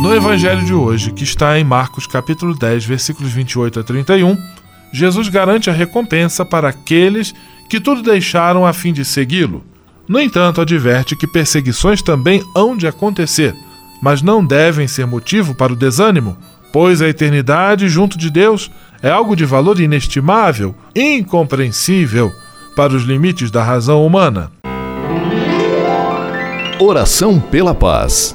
No Evangelho de hoje, que está em Marcos capítulo 10, versículos 28 a 31, Jesus garante a recompensa para aqueles que tudo deixaram a fim de segui-lo. No entanto, adverte que perseguições também hão de acontecer, mas não devem ser motivo para o desânimo, pois a eternidade junto de Deus é algo de valor inestimável, incompreensível para os limites da razão humana. Oração pela paz.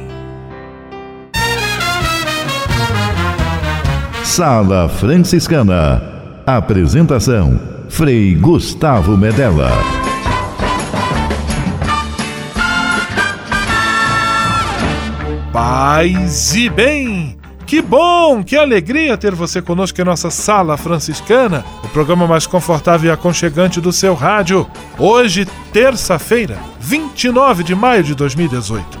Sala Franciscana. Apresentação: Frei Gustavo Medella. Paz e bem! Que bom, que alegria ter você conosco em nossa Sala Franciscana, o programa mais confortável e aconchegante do seu rádio. Hoje, terça-feira, 29 de maio de 2018.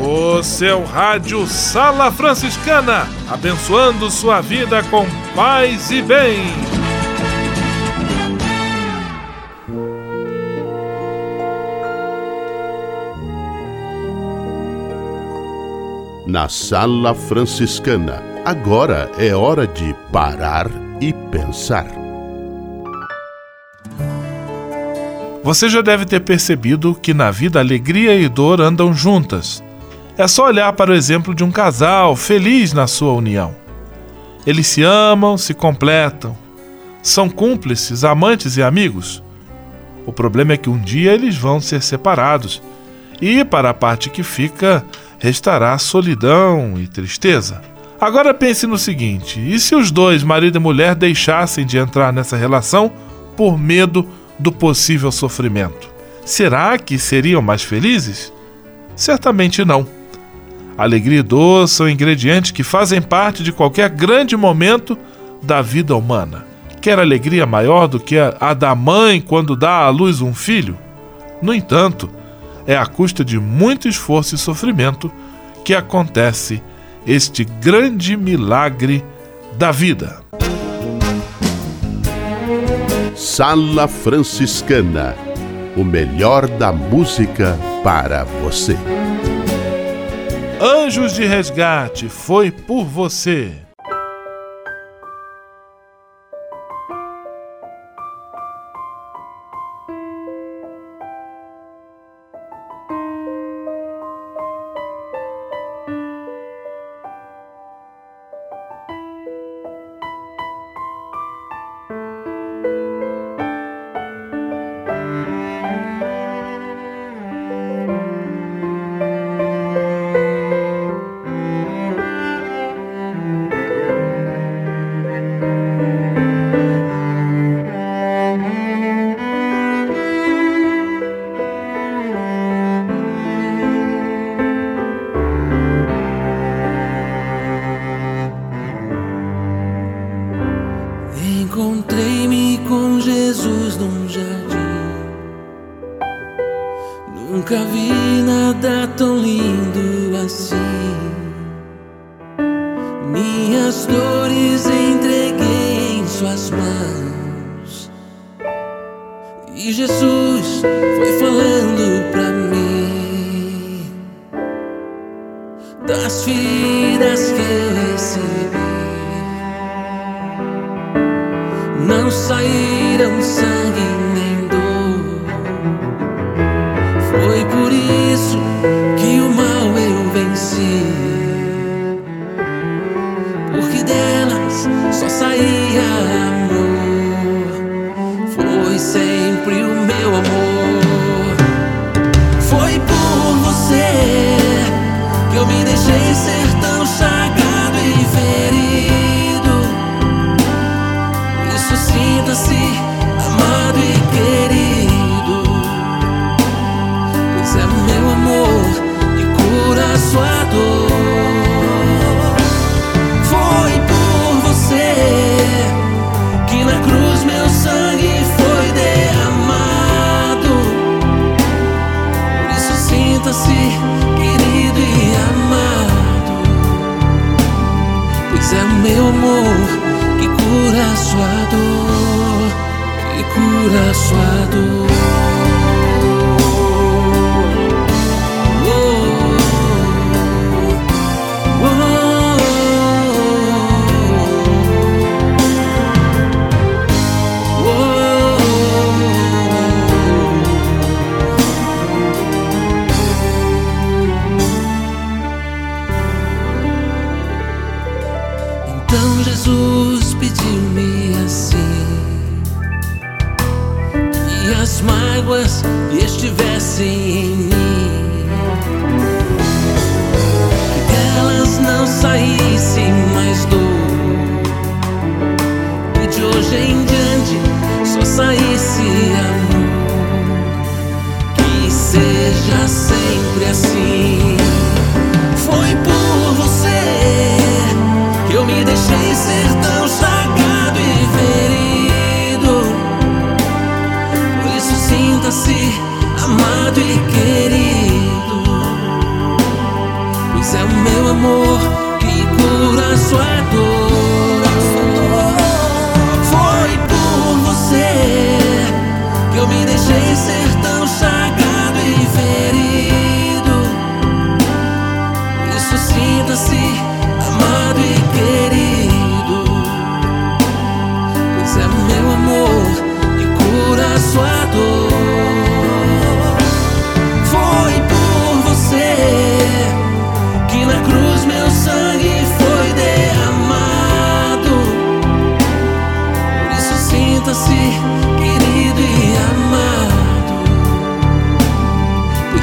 O seu rádio Sala Franciscana, abençoando sua vida com paz e bem. Na Sala Franciscana, agora é hora de parar e pensar. Você já deve ter percebido que na vida alegria e dor andam juntas. É só olhar para o exemplo de um casal feliz na sua união. Eles se amam, se completam, são cúmplices, amantes e amigos. O problema é que um dia eles vão ser separados e, para a parte que fica, restará solidão e tristeza. Agora pense no seguinte: e se os dois, marido e mulher, deixassem de entrar nessa relação por medo do possível sofrimento? Será que seriam mais felizes? Certamente não. Alegria e dor são ingredientes que fazem parte de qualquer grande momento da vida humana. Quer alegria maior do que a da mãe quando dá à luz um filho? No entanto, é à custa de muito esforço e sofrimento que acontece este grande milagre da vida. Sala Franciscana o melhor da música para você. Anjos de Resgate foi por você. Saíram sangue meu amor que cura sua dor, que cura sua dor. Seja sempre assim.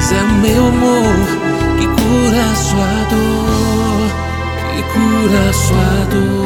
É o meu amor que cura sua dor, que cura sua dor.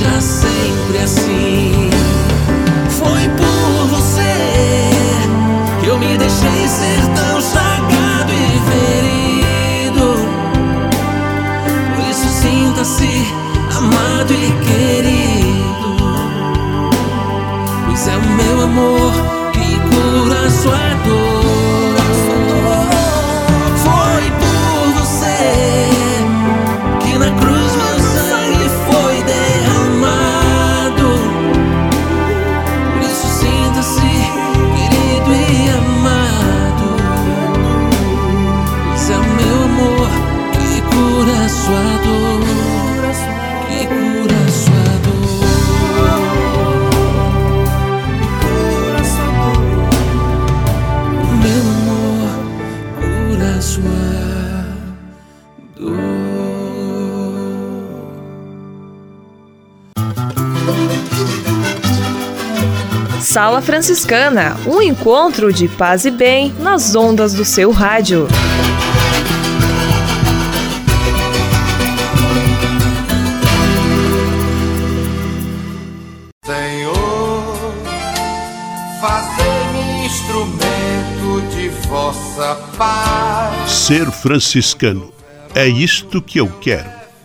Seja sempre assim. Sala Franciscana, um encontro de paz e bem nas ondas do seu rádio. Senhor, fazei-me instrumento de vossa paz. Ser franciscano. É isto que eu quero.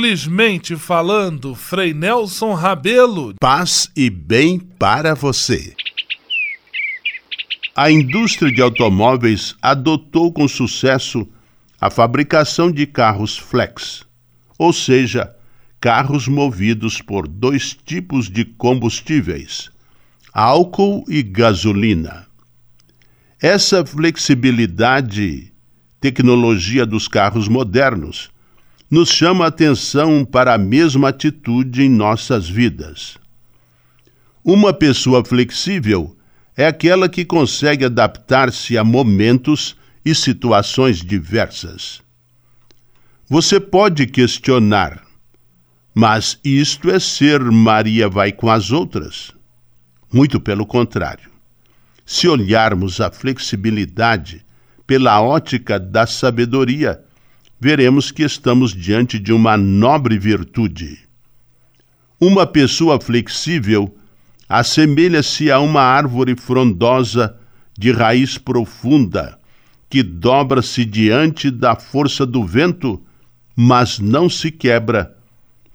Simplesmente falando, Frei Nelson Rabelo. Paz e bem para você. A indústria de automóveis adotou com sucesso a fabricação de carros flex, ou seja, carros movidos por dois tipos de combustíveis, álcool e gasolina. Essa flexibilidade, tecnologia dos carros modernos, nos chama a atenção para a mesma atitude em nossas vidas. Uma pessoa flexível é aquela que consegue adaptar-se a momentos e situações diversas. Você pode questionar, mas isto é ser Maria vai com as outras? Muito pelo contrário. Se olharmos a flexibilidade pela ótica da sabedoria, veremos que estamos diante de uma nobre virtude. Uma pessoa flexível assemelha-se a uma árvore frondosa de raiz profunda, que dobra-se diante da força do vento, mas não se quebra,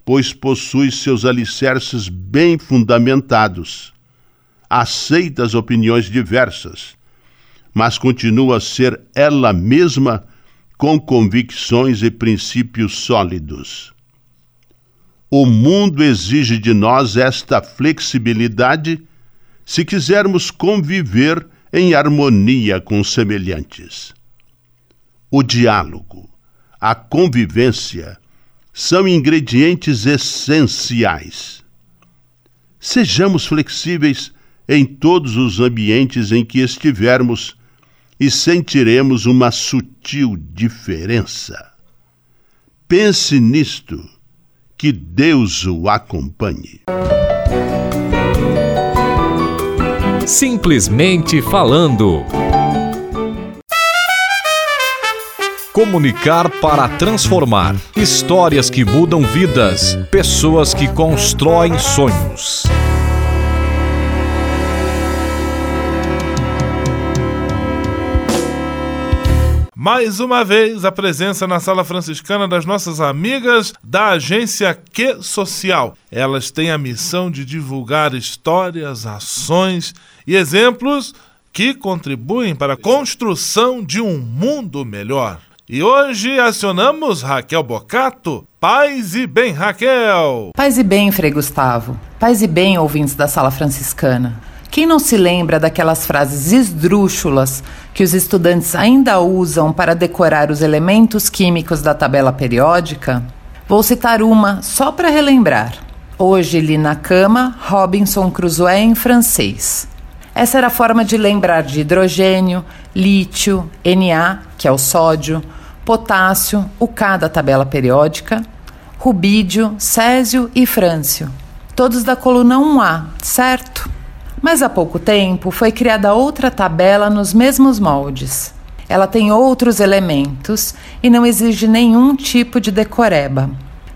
pois possui seus alicerces bem fundamentados. Aceita as opiniões diversas, mas continua a ser ela mesma com convicções e princípios sólidos. O mundo exige de nós esta flexibilidade se quisermos conviver em harmonia com semelhantes. O diálogo, a convivência são ingredientes essenciais. Sejamos flexíveis em todos os ambientes em que estivermos e sentiremos uma sutil diferença. Pense nisto que Deus o acompanhe. Simplesmente falando. Comunicar para transformar. Histórias que mudam vidas. Pessoas que constroem sonhos. Mais uma vez a presença na sala franciscana das nossas amigas da agência Que Social. Elas têm a missão de divulgar histórias, ações e exemplos que contribuem para a construção de um mundo melhor. E hoje acionamos Raquel Bocato. Paz e bem, Raquel! Paz e bem, Frei Gustavo. Paz e bem, ouvintes da Sala Franciscana. Quem não se lembra daquelas frases esdrúxulas que os estudantes ainda usam para decorar os elementos químicos da tabela periódica? Vou citar uma só para relembrar. Hoje li na cama Robinson Crusoe em francês. Essa era a forma de lembrar de hidrogênio, lítio, Na, que é o sódio, potássio, o K da tabela periódica, rubídio, césio e frâncio. Todos da coluna 1A, certo? Mas há pouco tempo foi criada outra tabela nos mesmos moldes. Ela tem outros elementos e não exige nenhum tipo de decoreba.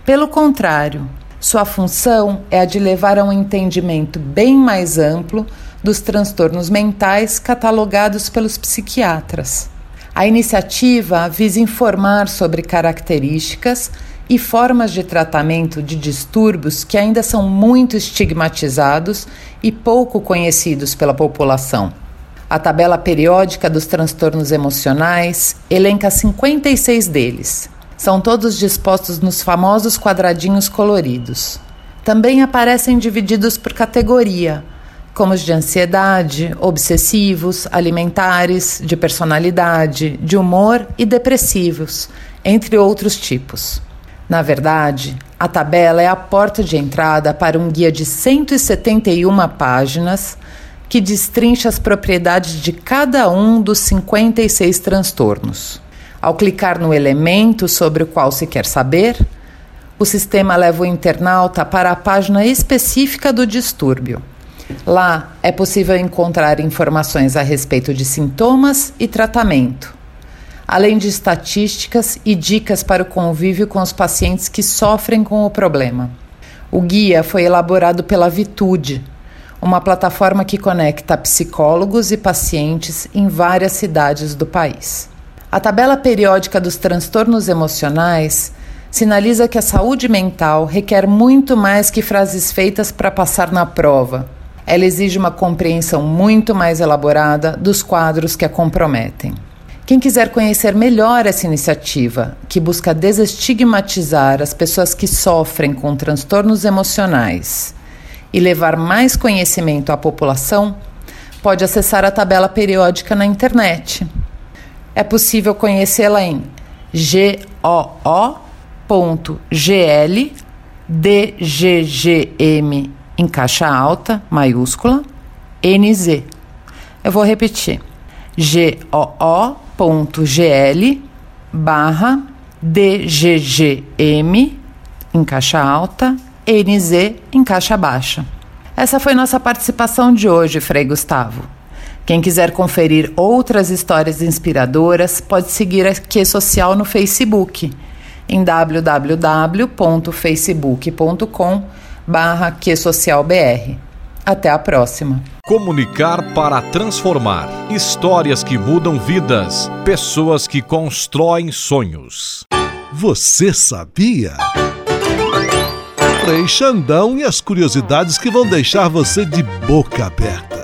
Pelo contrário, sua função é a de levar a um entendimento bem mais amplo dos transtornos mentais catalogados pelos psiquiatras. A iniciativa visa informar sobre características e formas de tratamento de distúrbios que ainda são muito estigmatizados e pouco conhecidos pela população. A tabela periódica dos transtornos emocionais elenca 56 deles. São todos dispostos nos famosos quadradinhos coloridos. Também aparecem divididos por categoria, como os de ansiedade, obsessivos, alimentares, de personalidade, de humor e depressivos, entre outros tipos. Na verdade, a tabela é a porta de entrada para um guia de 171 páginas que destrincha as propriedades de cada um dos 56 transtornos. Ao clicar no elemento sobre o qual se quer saber, o sistema leva o internauta para a página específica do distúrbio. Lá é possível encontrar informações a respeito de sintomas e tratamento além de estatísticas e dicas para o convívio com os pacientes que sofrem com o problema. O guia foi elaborado pela Vitude, uma plataforma que conecta psicólogos e pacientes em várias cidades do país. A tabela periódica dos transtornos emocionais sinaliza que a saúde mental requer muito mais que frases feitas para passar na prova. Ela exige uma compreensão muito mais elaborada dos quadros que a comprometem. Quem quiser conhecer melhor essa iniciativa, que busca desestigmatizar as pessoas que sofrem com transtornos emocionais e levar mais conhecimento à população, pode acessar a tabela periódica na internet. É possível conhecê-la em goo.gl dggm em caixa alta, maiúscula, NZ. Eu vou repetir. goo.gl barra DGGM em caixa alta, NZ em caixa baixa. Essa foi nossa participação de hoje, Frei Gustavo. Quem quiser conferir outras histórias inspiradoras, pode seguir a Q Social no Facebook, em www.facebook.com barra. Até a próxima. Comunicar para transformar. Histórias que mudam vidas. Pessoas que constroem sonhos. Você sabia? Frei Xandão e as curiosidades que vão deixar você de boca aberta.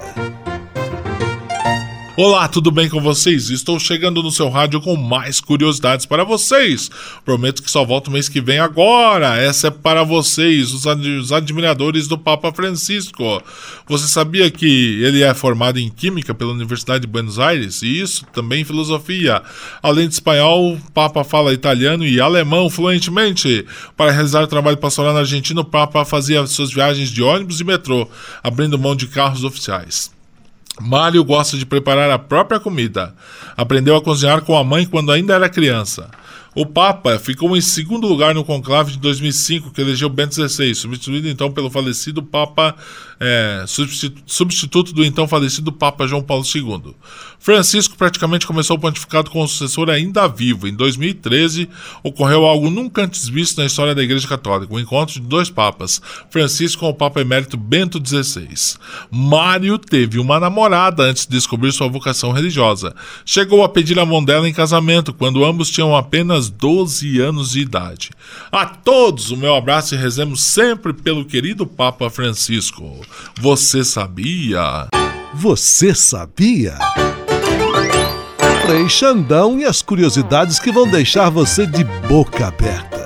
Olá, tudo bem com vocês? Estou chegando no seu rádio com mais curiosidades para vocês. Prometo que só volto mês que vem agora. Essa é para vocês, os, ad os admiradores do Papa Francisco. Você sabia que ele é formado em Química pela Universidade de Buenos Aires? E isso também em Filosofia. Além de espanhol, o Papa fala italiano e alemão fluentemente. Para realizar o trabalho pastoral na Argentina, o Papa fazia suas viagens de ônibus e metrô, abrindo mão de carros oficiais. Mário gosta de preparar a própria comida. Aprendeu a cozinhar com a mãe quando ainda era criança. O Papa ficou em segundo lugar no conclave de 2005, que elegeu Bento XVI, substituído então pelo falecido Papa, é, substituto do então falecido Papa João Paulo II. Francisco praticamente começou o pontificado com o sucessor ainda vivo. Em 2013, ocorreu algo nunca antes visto na história da Igreja Católica: o encontro de dois papas, Francisco com o Papa Emérito Bento XVI. Mário teve uma namorada antes de descobrir sua vocação religiosa. Chegou a pedir a mão dela em casamento, quando ambos tinham apenas apenas 12 anos de idade. A todos o meu abraço e rezemos sempre pelo querido Papa Francisco. Você sabia? Você sabia? Frei Xandão e as curiosidades que vão deixar você de boca aberta.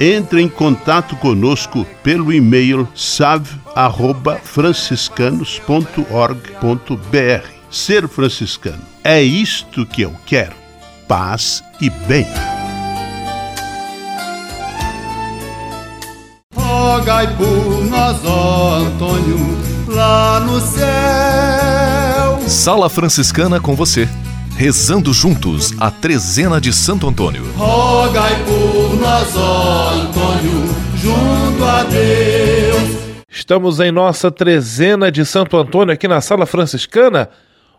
entre em contato conosco pelo e-mail save@franciscanos.org.br. Ser franciscano é isto que eu quero: paz e bem. Rogai por nós, ó Antônio, lá no céu. Sala Franciscana com você rezando juntos a trezena de Santo Antônio. Rogai por nós, ó Antônio, junto a Deus. Estamos em nossa trezena de Santo Antônio aqui na Sala Franciscana.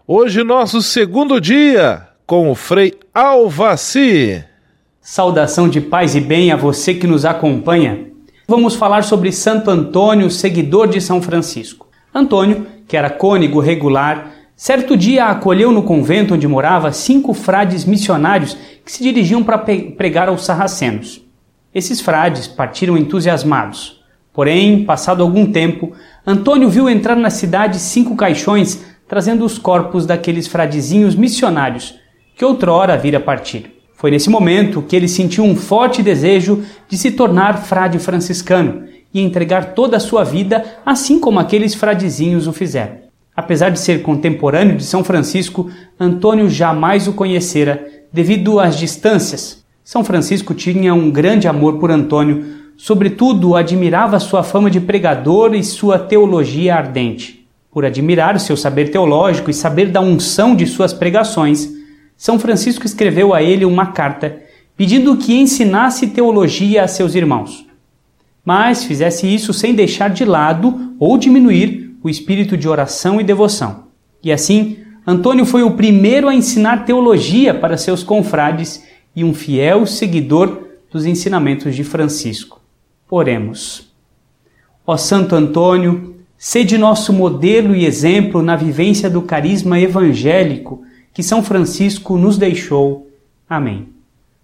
Hoje, nosso segundo dia com o Frei Alvaci. Saudação de paz e bem a você que nos acompanha. Vamos falar sobre Santo Antônio, seguidor de São Francisco. Antônio, que era cônego regular, Certo dia acolheu no convento onde morava cinco frades missionários que se dirigiam para pregar aos sarracenos. Esses frades partiram entusiasmados. Porém, passado algum tempo, Antônio viu entrar na cidade cinco caixões trazendo os corpos daqueles fradezinhos missionários que outrora vira partir. Foi nesse momento que ele sentiu um forte desejo de se tornar frade franciscano e entregar toda a sua vida, assim como aqueles fradezinhos o fizeram. Apesar de ser contemporâneo de São Francisco, Antônio jamais o conhecera devido às distâncias. São Francisco tinha um grande amor por Antônio, sobretudo admirava sua fama de pregador e sua teologia ardente. Por admirar o seu saber teológico e saber da unção de suas pregações, São Francisco escreveu a ele uma carta pedindo que ensinasse teologia a seus irmãos. Mas fizesse isso sem deixar de lado ou diminuir o espírito de oração e devoção. E assim, Antônio foi o primeiro a ensinar teologia para seus confrades e um fiel seguidor dos ensinamentos de Francisco. Oremos. Ó Santo Antônio, sede nosso modelo e exemplo na vivência do carisma evangélico que São Francisco nos deixou. Amém.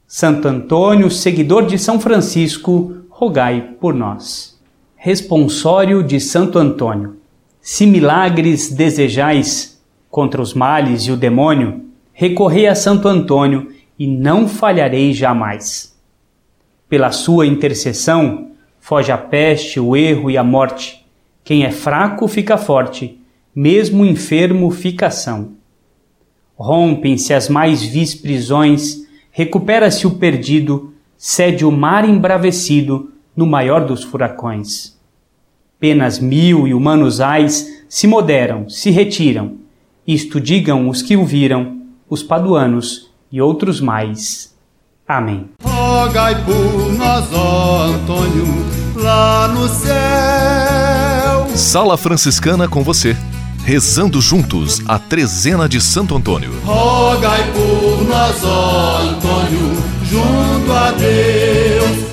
Santo Antônio, seguidor de São Francisco, rogai por nós. Responsório de Santo Antônio. Se milagres desejais contra os males e o demônio, recorrei a Santo Antônio e não falharei jamais. Pela sua intercessão, foge a peste, o erro e a morte. Quem é fraco fica forte, mesmo enfermo fica são. Rompem-se as mais vis prisões, recupera-se o perdido, cede o mar embravecido no maior dos furacões. Penas mil e humanos ais se moderam, se retiram, isto digam os que o viram, os paduanos e outros mais. Amém. Rogai por nós, ó Antônio, lá no céu. Sala Franciscana com você, rezando juntos a trezena de Santo Antônio. Rogai por nós, ó Antônio, junto a Deus.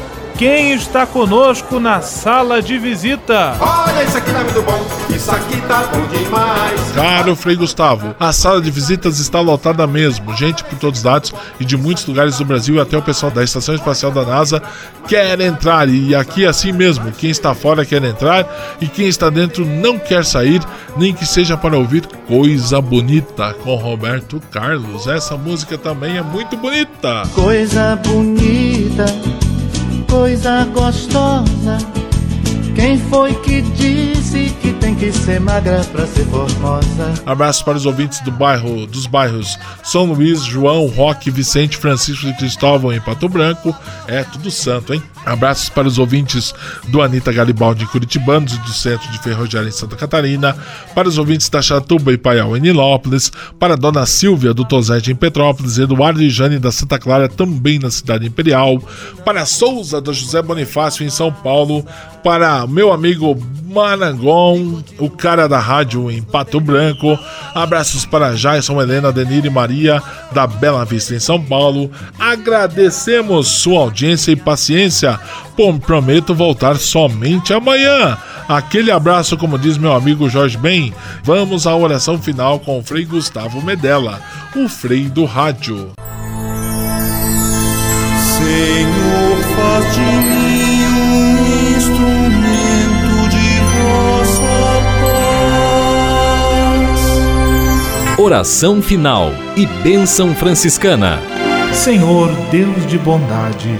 quem está conosco na sala de visita? Olha, isso aqui tá muito bom, isso aqui tá bom demais. Caro Frei Gustavo, a sala de visitas está lotada mesmo. Gente por todos os lados e de muitos lugares do Brasil e até o pessoal da Estação Espacial da NASA quer entrar. E aqui é assim mesmo, quem está fora quer entrar e quem está dentro não quer sair, nem que seja para ouvir coisa bonita com Roberto Carlos. Essa música também é muito bonita. Coisa bonita coisa gostosa. Quem foi que disse que tem que ser magra pra ser formosa? Abraços para os ouvintes do bairro, dos bairros São Luís, João, Roque, Vicente, Francisco e Cristóvão em Pato Branco. É tudo santo, hein? Abraços para os ouvintes do Anitta Garibaldi em Curitibanos e do Centro de Ferroviária em Santa Catarina, para os ouvintes da Chatuba e Paial em Nilópolis, para a Dona Silvia do Tosete em Petrópolis, Eduardo e Jane da Santa Clara também na Cidade Imperial, para Souza do José Bonifácio em São Paulo, para meu amigo Marangon, o cara da rádio em Pato Branco. Abraços para Jason, Helena, Denir e Maria da Bela Vista em São Paulo. Agradecemos sua audiência e paciência. Bom, prometo voltar somente amanhã. Aquele abraço, como diz meu amigo Jorge Ben. Vamos à oração final com o Frei Gustavo Medella, o Frei do Rádio. Senhor, faz de mim um instrumento de vossa paz. Oração final e bênção franciscana. Senhor, Deus de bondade,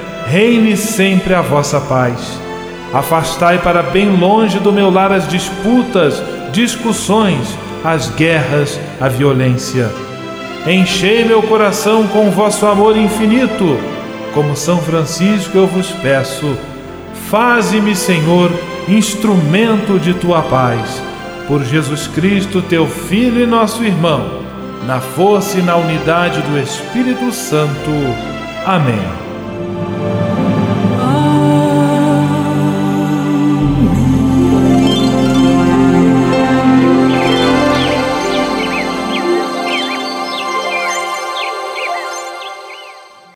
reine sempre a vossa paz. Afastai para bem longe do meu lar as disputas, discussões, as guerras, a violência. Enchei meu coração com vosso amor infinito. Como São Francisco eu vos peço, faze-me, Senhor, instrumento de tua paz. Por Jesus Cristo, teu Filho e nosso irmão, na força e na unidade do Espírito Santo. Amém. Bye.